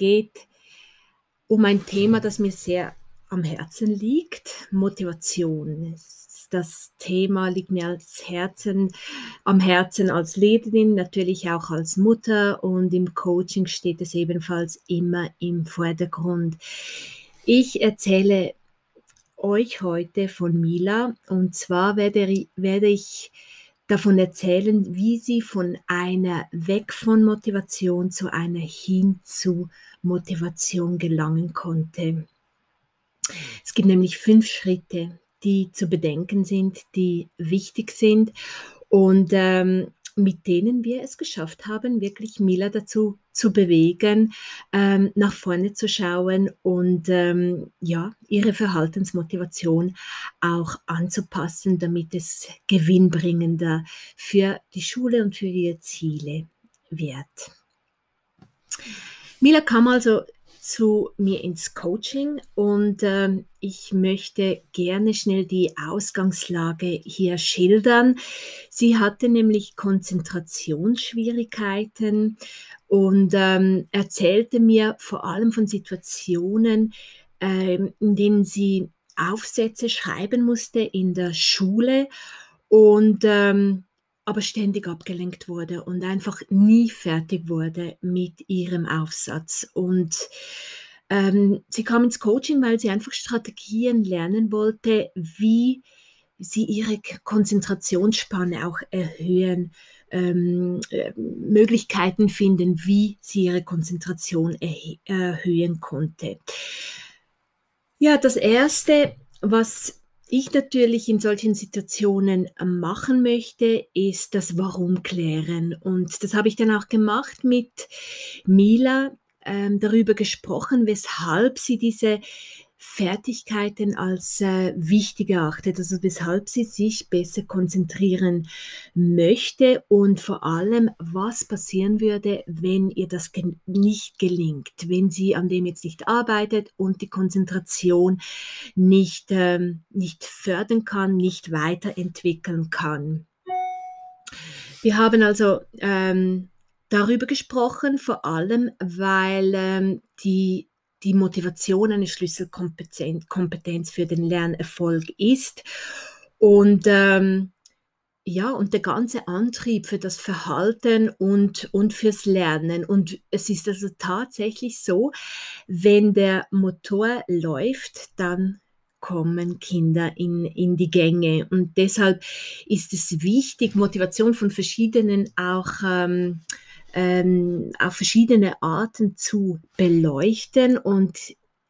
geht um ein Thema, das mir sehr am Herzen liegt, Motivation. Das Thema liegt mir als Herzen, am Herzen als Lehrerin, natürlich auch als Mutter und im Coaching steht es ebenfalls immer im Vordergrund. Ich erzähle euch heute von Mila und zwar werde, werde ich davon erzählen, wie sie von einer weg von Motivation zu einer hin zu Motivation gelangen konnte. Es gibt nämlich fünf Schritte, die zu bedenken sind, die wichtig sind und ähm, mit denen wir es geschafft haben, wirklich Mila dazu zu bewegen, ähm, nach vorne zu schauen und ähm, ja, ihre Verhaltensmotivation auch anzupassen, damit es gewinnbringender für die Schule und für ihre Ziele wird. Mila kam also zu mir ins Coaching und äh, ich möchte gerne schnell die Ausgangslage hier schildern. Sie hatte nämlich Konzentrationsschwierigkeiten und ähm, erzählte mir vor allem von Situationen, äh, in denen sie Aufsätze schreiben musste in der Schule und ähm, aber ständig abgelenkt wurde und einfach nie fertig wurde mit ihrem Aufsatz. Und ähm, sie kam ins Coaching, weil sie einfach Strategien lernen wollte, wie sie ihre Konzentrationsspanne auch erhöhen, ähm, äh, Möglichkeiten finden, wie sie ihre Konzentration erhöhen konnte. Ja, das Erste, was ich natürlich in solchen Situationen ähm, machen möchte, ist das Warum klären. Und das habe ich dann auch gemacht mit Mila, ähm, darüber gesprochen, weshalb sie diese Fertigkeiten als äh, wichtig erachtet, also weshalb sie sich besser konzentrieren möchte und vor allem, was passieren würde, wenn ihr das ge nicht gelingt, wenn sie an dem jetzt nicht arbeitet und die Konzentration nicht, ähm, nicht fördern kann, nicht weiterentwickeln kann. Wir haben also ähm, darüber gesprochen, vor allem weil ähm, die die Motivation eine Schlüsselkompetenz für den Lernerfolg ist. Und ähm, ja, und der ganze Antrieb für das Verhalten und, und fürs Lernen. Und es ist also tatsächlich so, wenn der Motor läuft, dann kommen Kinder in, in die Gänge. Und deshalb ist es wichtig, Motivation von verschiedenen auch ähm, ähm, auf verschiedene Arten zu beleuchten und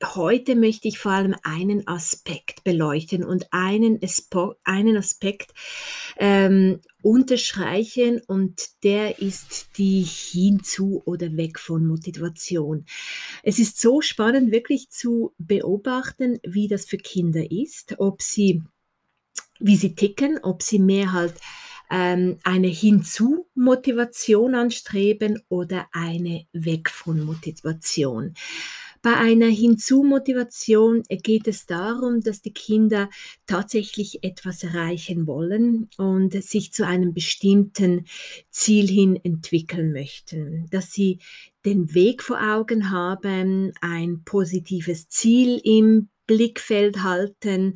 heute möchte ich vor allem einen Aspekt beleuchten und einen, Espo einen Aspekt ähm, unterstreichen und der ist die hinzu oder weg von Motivation. Es ist so spannend wirklich zu beobachten, wie das für Kinder ist, ob sie, wie sie ticken, ob sie mehr halt ähm, eine Hinzu-Motivation anstreben oder eine Weg von Motivation. Bei einer Hinzu-Motivation geht es darum, dass die Kinder tatsächlich etwas erreichen wollen und sich zu einem bestimmten Ziel hin entwickeln möchten, dass sie den Weg vor Augen haben, ein positives Ziel im Blickfeld halten,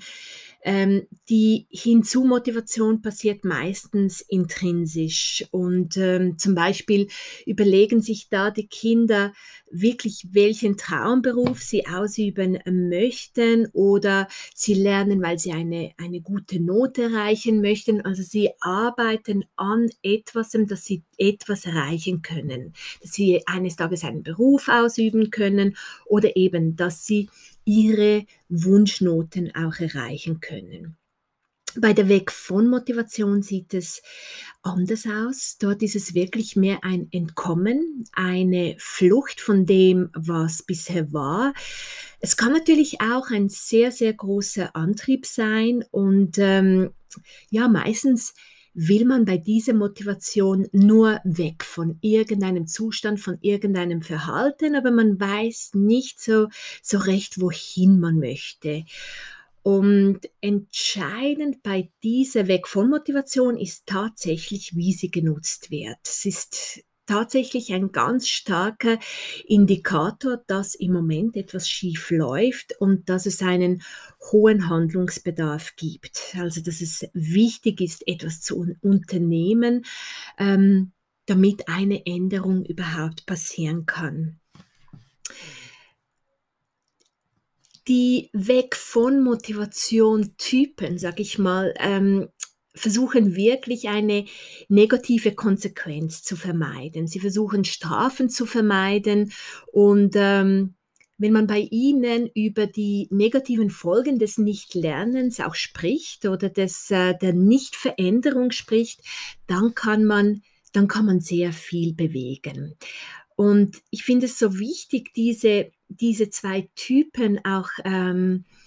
ähm, die Hinzu-Motivation passiert meistens intrinsisch. Und ähm, zum Beispiel überlegen sich da die Kinder wirklich, welchen Traumberuf sie ausüben möchten oder sie lernen, weil sie eine, eine gute Note erreichen möchten. Also sie arbeiten an etwas, dass sie etwas erreichen können, dass sie eines Tages einen Beruf ausüben können oder eben, dass sie ihre Wunschnoten auch erreichen können. Bei der Weg von Motivation sieht es anders aus. Dort ist es wirklich mehr ein Entkommen, eine Flucht von dem, was bisher war. Es kann natürlich auch ein sehr, sehr großer Antrieb sein und ähm, ja, meistens will man bei dieser Motivation nur weg von irgendeinem Zustand, von irgendeinem Verhalten, aber man weiß nicht so, so recht, wohin man möchte. Und entscheidend bei dieser Weg von Motivation ist tatsächlich, wie sie genutzt wird. Es ist tatsächlich ein ganz starker Indikator, dass im Moment etwas schief läuft und dass es einen hohen Handlungsbedarf gibt. Also dass es wichtig ist, etwas zu unternehmen, ähm, damit eine Änderung überhaupt passieren kann. Die Weg von Motivation Typen, sag ich mal, ähm, versuchen wirklich eine negative Konsequenz zu vermeiden. Sie versuchen Strafen zu vermeiden und ähm, wenn man bei ihnen über die negativen Folgen des Nichtlernens auch spricht oder des, äh, der Nichtveränderung spricht, dann kann man, dann kann man sehr viel bewegen. Und ich finde es so wichtig, diese, diese zwei Typen auch ähm, äh,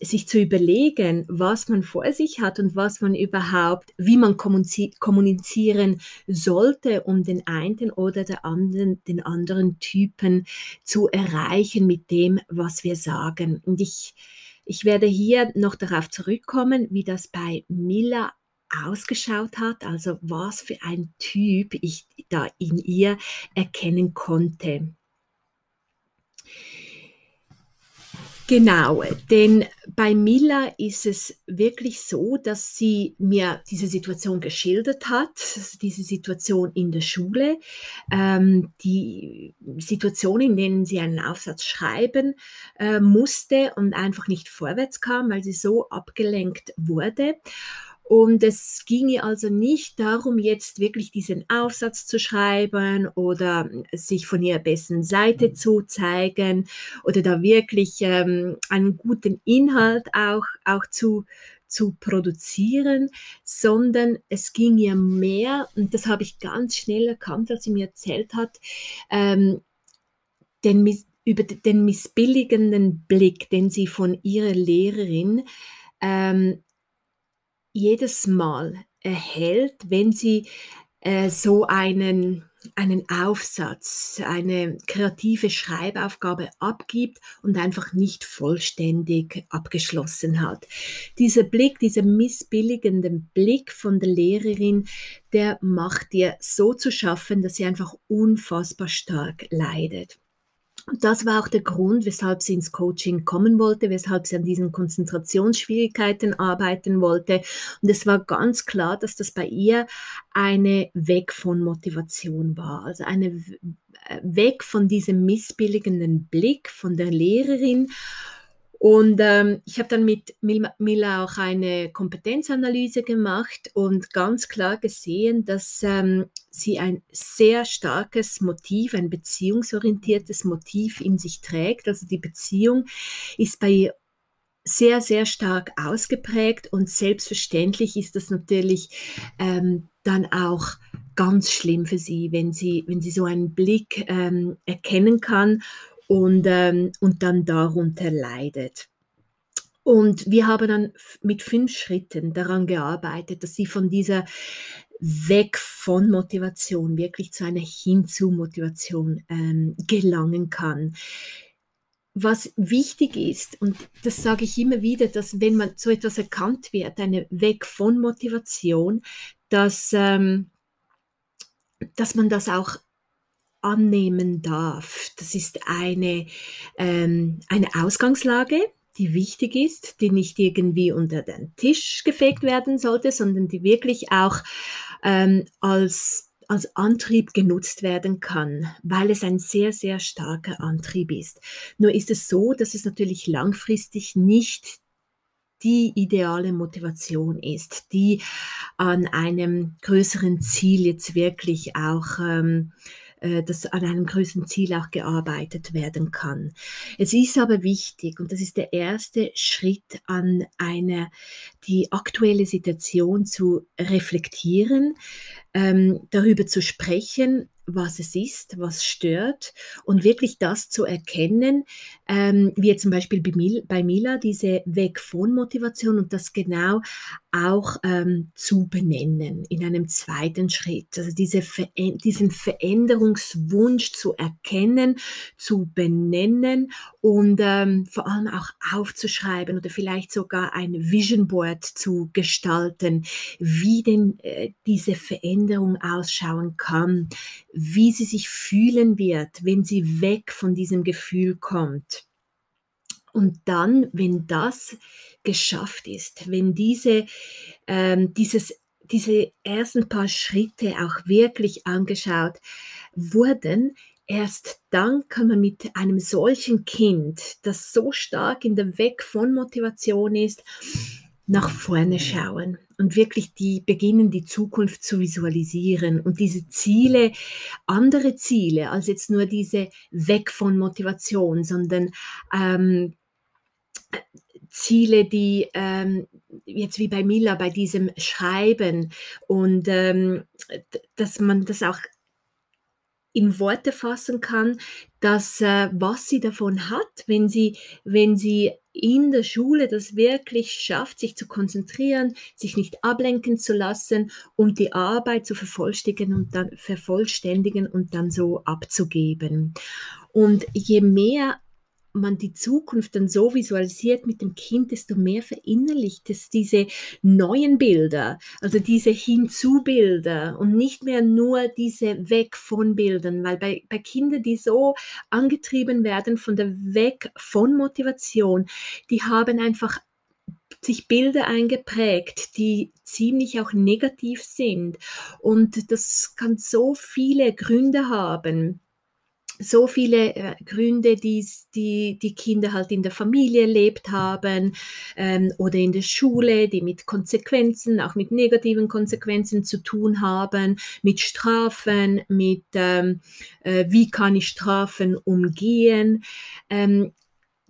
sich zu überlegen, was man vor sich hat und was man überhaupt, wie man kommunizieren sollte, um den einen oder der anderen, den anderen Typen zu erreichen mit dem, was wir sagen. Und ich, ich werde hier noch darauf zurückkommen, wie das bei Miller ausgeschaut hat, also was für ein Typ ich da in ihr erkennen konnte. Genau, denn bei Mila ist es wirklich so, dass sie mir diese Situation geschildert hat, diese Situation in der Schule, ähm, die Situation, in denen sie einen Aufsatz schreiben äh, musste und einfach nicht vorwärts kam, weil sie so abgelenkt wurde. Und es ginge also nicht darum, jetzt wirklich diesen Aufsatz zu schreiben oder sich von ihrer besten Seite zu zeigen oder da wirklich ähm, einen guten Inhalt auch, auch zu, zu produzieren, sondern es ging ihr mehr, und das habe ich ganz schnell erkannt, als sie mir erzählt hat, ähm, den, über den missbilligenden Blick, den sie von ihrer Lehrerin ähm, jedes Mal erhält, wenn sie äh, so einen, einen Aufsatz, eine kreative Schreibaufgabe abgibt und einfach nicht vollständig abgeschlossen hat. Dieser Blick, dieser missbilligende Blick von der Lehrerin, der macht ihr so zu schaffen, dass sie einfach unfassbar stark leidet. Das war auch der Grund, weshalb sie ins Coaching kommen wollte, weshalb sie an diesen Konzentrationsschwierigkeiten arbeiten wollte. Und es war ganz klar, dass das bei ihr eine Weg von Motivation war, also eine äh, weg von diesem missbilligenden Blick von der Lehrerin und ähm, ich habe dann mit Mila auch eine Kompetenzanalyse gemacht und ganz klar gesehen, dass ähm, sie ein sehr starkes Motiv, ein beziehungsorientiertes Motiv in sich trägt. Also die Beziehung ist bei ihr sehr, sehr stark ausgeprägt und selbstverständlich ist das natürlich ähm, dann auch ganz schlimm für sie, wenn sie, wenn sie so einen Blick ähm, erkennen kann und, ähm, und dann darunter leidet. Und wir haben dann mit fünf Schritten daran gearbeitet, dass sie von dieser weg von Motivation wirklich zu einer hinzu Motivation ähm, gelangen kann. Was wichtig ist, und das sage ich immer wieder, dass wenn man so etwas erkannt wird, eine Weg von Motivation, dass, ähm, dass man das auch annehmen darf. Das ist eine, ähm, eine Ausgangslage, die wichtig ist, die nicht irgendwie unter den Tisch gefegt werden sollte, sondern die wirklich auch ähm, als als Antrieb genutzt werden kann, weil es ein sehr, sehr starker Antrieb ist. Nur ist es so, dass es natürlich langfristig nicht die ideale Motivation ist, die an einem größeren Ziel jetzt wirklich auch ähm, äh, dass an einem größeren Ziel auch gearbeitet werden kann. Es ist aber wichtig, und das ist der erste Schritt an einer, die aktuelle Situation zu reflektieren, ähm, darüber zu sprechen, was es ist, was stört und wirklich das zu erkennen, ähm, wie zum Beispiel bei Mila, diese Weg von Motivation und das genau auch ähm, zu benennen in einem zweiten Schritt. Also diese Ver diesen Veränderungswunsch zu erkennen, zu benennen und ähm, vor allem auch aufzuschreiben oder vielleicht sogar ein Vision Board zu gestalten, wie denn äh, diese Veränderung ausschauen kann, wie sie sich fühlen wird, wenn sie weg von diesem Gefühl kommt. Und dann, wenn das geschafft ist, wenn diese, ähm, dieses, diese ersten paar Schritte auch wirklich angeschaut wurden, erst dann kann man mit einem solchen Kind, das so stark in der Weg von Motivation ist, nach vorne schauen und wirklich die beginnen, die Zukunft zu visualisieren und diese Ziele, andere Ziele als jetzt nur diese Weg von Motivation, sondern ähm, Ziele, die ähm, jetzt wie bei Mila bei diesem Schreiben und ähm, dass man das auch in Worte fassen kann, dass äh, was sie davon hat, wenn sie, wenn sie in der Schule das wirklich schafft, sich zu konzentrieren, sich nicht ablenken zu lassen und die Arbeit zu vervollständigen und dann vervollständigen und dann so abzugeben. Und je mehr man die Zukunft dann so visualisiert mit dem Kind, desto mehr verinnerlicht es diese neuen Bilder, also diese Hinzu-Bilder und nicht mehr nur diese Weg von Bildern, weil bei, bei Kindern, die so angetrieben werden von der Weg von Motivation, die haben einfach sich Bilder eingeprägt, die ziemlich auch negativ sind. Und das kann so viele Gründe haben so viele äh, Gründe, die, die die Kinder halt in der Familie erlebt haben ähm, oder in der Schule, die mit Konsequenzen, auch mit negativen Konsequenzen zu tun haben, mit Strafen, mit ähm, äh, wie kann ich Strafen umgehen. Ähm,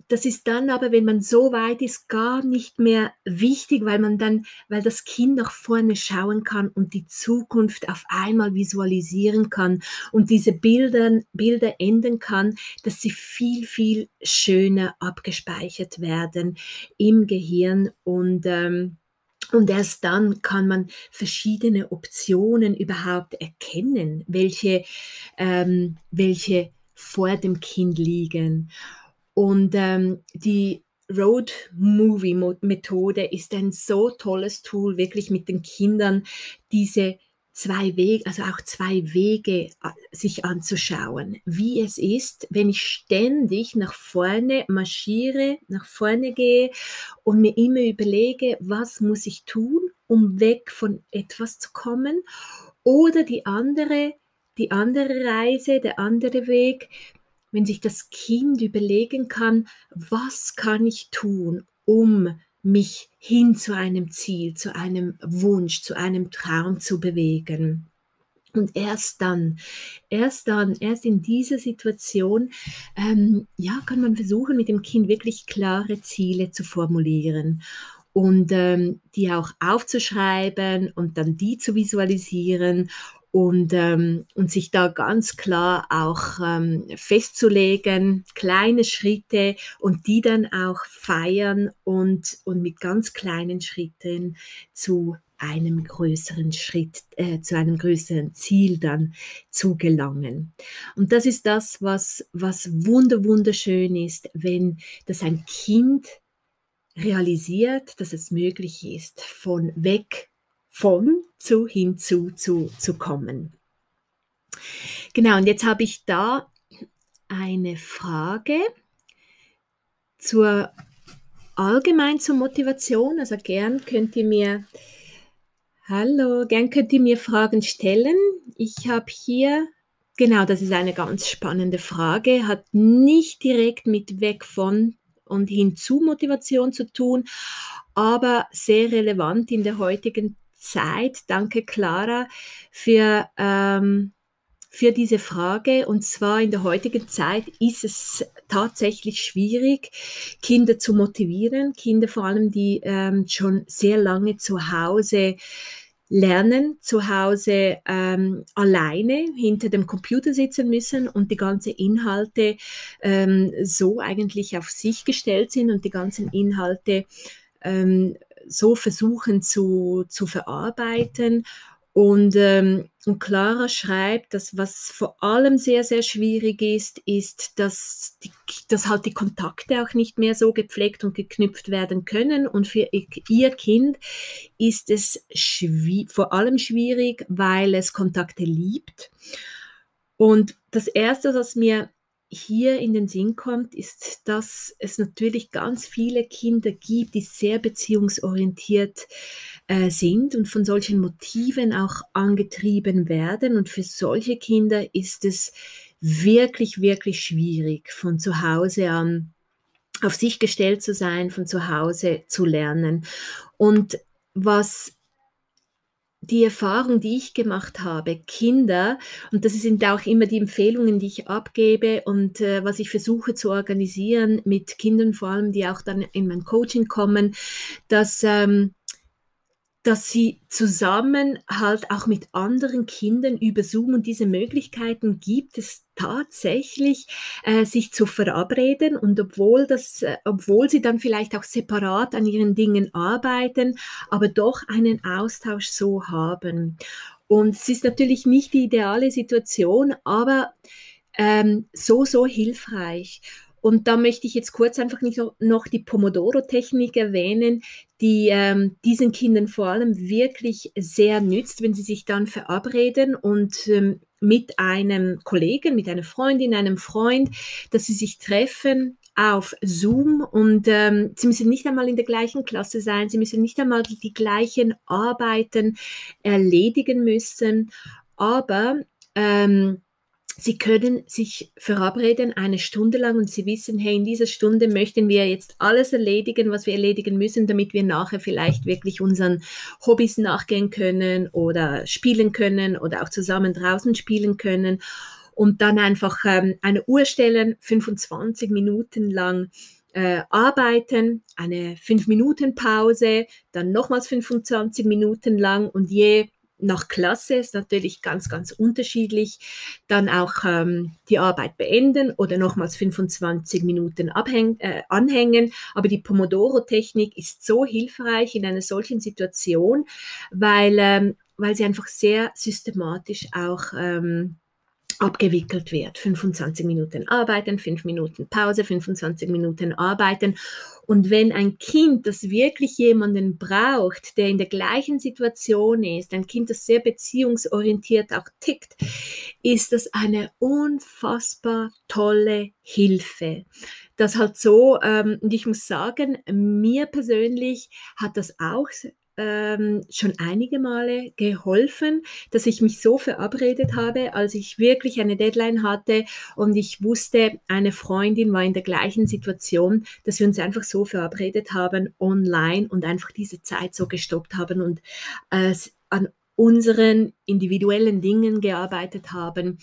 das ist dann aber, wenn man so weit ist, gar nicht mehr wichtig, weil man dann, weil das Kind nach vorne schauen kann und die Zukunft auf einmal visualisieren kann und diese Bilder, Bilder enden kann, dass sie viel, viel schöner abgespeichert werden im Gehirn und ähm, und erst dann kann man verschiedene Optionen überhaupt erkennen, welche, ähm, welche vor dem Kind liegen. Und ähm, die Road Movie Methode ist ein so tolles Tool, wirklich mit den Kindern diese zwei Wege, also auch zwei Wege äh, sich anzuschauen, wie es ist, wenn ich ständig nach vorne marschiere, nach vorne gehe und mir immer überlege, was muss ich tun, um weg von etwas zu kommen, oder die andere, die andere Reise, der andere Weg, wenn sich das Kind überlegen kann, was kann ich tun, um mich hin zu einem Ziel, zu einem Wunsch, zu einem Traum zu bewegen. Und erst dann, erst dann, erst in dieser Situation, ähm, ja, kann man versuchen, mit dem Kind wirklich klare Ziele zu formulieren und ähm, die auch aufzuschreiben und dann die zu visualisieren und, ähm, und sich da ganz klar auch ähm, festzulegen, kleine Schritte und die dann auch feiern und, und mit ganz kleinen Schritten zu einem größeren Schritt, äh, zu einem größeren Ziel dann zu gelangen. Und das ist das, was, was wunder, wunderschön ist, wenn das ein Kind realisiert, dass es möglich ist, von weg von zu hinzu zu, zu kommen. Genau, und jetzt habe ich da eine Frage zur allgemein zur Motivation. Also gern könnt ihr mir Hallo, gern könnt ihr mir Fragen stellen. Ich habe hier Genau, das ist eine ganz spannende Frage, hat nicht direkt mit weg von und hin zu Motivation zu tun, aber sehr relevant in der heutigen Zeit. Danke, Clara, für, ähm, für diese Frage. Und zwar in der heutigen Zeit ist es tatsächlich schwierig, Kinder zu motivieren. Kinder vor allem, die ähm, schon sehr lange zu Hause lernen, zu Hause ähm, alleine hinter dem Computer sitzen müssen und die ganzen Inhalte ähm, so eigentlich auf sich gestellt sind und die ganzen Inhalte ähm, so versuchen zu, zu verarbeiten. Und, ähm, und Clara schreibt, dass was vor allem sehr, sehr schwierig ist, ist, dass, die, dass halt die Kontakte auch nicht mehr so gepflegt und geknüpft werden können. Und für ihr Kind ist es vor allem schwierig, weil es Kontakte liebt. Und das Erste, was mir hier in den Sinn kommt, ist, dass es natürlich ganz viele Kinder gibt, die sehr beziehungsorientiert äh, sind und von solchen Motiven auch angetrieben werden. Und für solche Kinder ist es wirklich, wirklich schwierig, von zu Hause an auf sich gestellt zu sein, von zu Hause zu lernen. Und was die Erfahrung, die ich gemacht habe, Kinder, und das sind auch immer die Empfehlungen, die ich abgebe und äh, was ich versuche zu organisieren mit Kindern, vor allem, die auch dann in mein Coaching kommen, dass ähm, dass sie zusammen halt auch mit anderen Kindern über Zoom und diese Möglichkeiten gibt es tatsächlich, äh, sich zu verabreden und obwohl das, äh, obwohl sie dann vielleicht auch separat an ihren Dingen arbeiten, aber doch einen Austausch so haben. Und es ist natürlich nicht die ideale Situation, aber ähm, so, so hilfreich. Und da möchte ich jetzt kurz einfach nicht noch die Pomodoro-Technik erwähnen, die ähm, diesen Kindern vor allem wirklich sehr nützt, wenn sie sich dann verabreden und ähm, mit einem Kollegen, mit einer Freundin, einem Freund, dass sie sich treffen auf Zoom und ähm, sie müssen nicht einmal in der gleichen Klasse sein, sie müssen nicht einmal die, gleichen Arbeiten erledigen müssen, aber ähm, Sie können sich verabreden eine Stunde lang und Sie wissen, hey, in dieser Stunde möchten wir jetzt alles erledigen, was wir erledigen müssen, damit wir nachher vielleicht wirklich unseren Hobbys nachgehen können oder spielen können oder auch zusammen draußen spielen können und dann einfach ähm, eine Uhr stellen, 25 Minuten lang äh, arbeiten, eine 5-Minuten-Pause, dann nochmals 25 Minuten lang und je nach Klasse ist natürlich ganz, ganz unterschiedlich. Dann auch ähm, die Arbeit beenden oder nochmals 25 Minuten äh, anhängen. Aber die Pomodoro-Technik ist so hilfreich in einer solchen Situation, weil, ähm, weil sie einfach sehr systematisch auch ähm, abgewickelt wird. 25 Minuten arbeiten, 5 Minuten Pause, 25 Minuten arbeiten. Und wenn ein Kind, das wirklich jemanden braucht, der in der gleichen Situation ist, ein Kind, das sehr beziehungsorientiert auch tickt, ist das eine unfassbar tolle Hilfe. Das halt so, ähm, und ich muss sagen, mir persönlich hat das auch ähm, schon einige Male geholfen, dass ich mich so verabredet habe, als ich wirklich eine Deadline hatte und ich wusste, eine Freundin war in der gleichen Situation, dass wir uns einfach so verabredet haben online und einfach diese Zeit so gestoppt haben und äh, an unseren individuellen Dingen gearbeitet haben.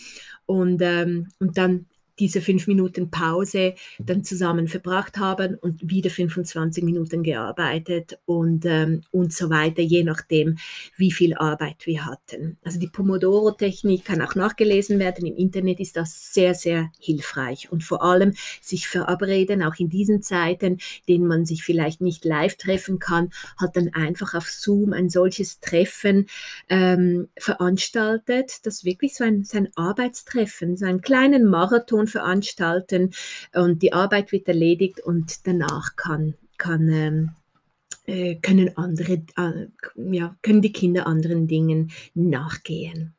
Und, ähm, und dann diese fünf Minuten Pause dann zusammen verbracht haben und wieder 25 Minuten gearbeitet und, ähm, und so weiter, je nachdem, wie viel Arbeit wir hatten. Also die Pomodoro-Technik kann auch nachgelesen werden. Im Internet ist das sehr, sehr hilfreich und vor allem sich verabreden, auch in diesen Zeiten, denen man sich vielleicht nicht live treffen kann, hat dann einfach auf Zoom ein solches Treffen ähm, veranstaltet, das wirklich so ein, so ein Arbeitstreffen, so einen kleinen Marathon Aktion veranstalten und die Arbeit wird erledigt und danach kann, kann ähm, äh, können andere, äh, ja, können die Kinder anderen Dingen nachgehen.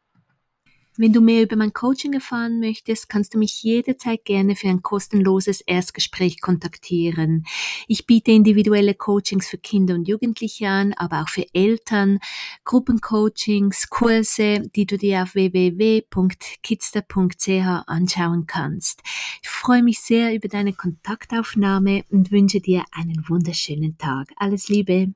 Wenn du mehr über mein Coaching erfahren möchtest, kannst du mich jederzeit gerne für ein kostenloses Erstgespräch kontaktieren. Ich biete individuelle Coachings für Kinder und Jugendliche an, aber auch für Eltern, Gruppencoachings, Kurse, die du dir auf www.kidster.ch anschauen kannst. Ich freue mich sehr über deine Kontaktaufnahme und wünsche dir einen wunderschönen Tag. Alles Liebe!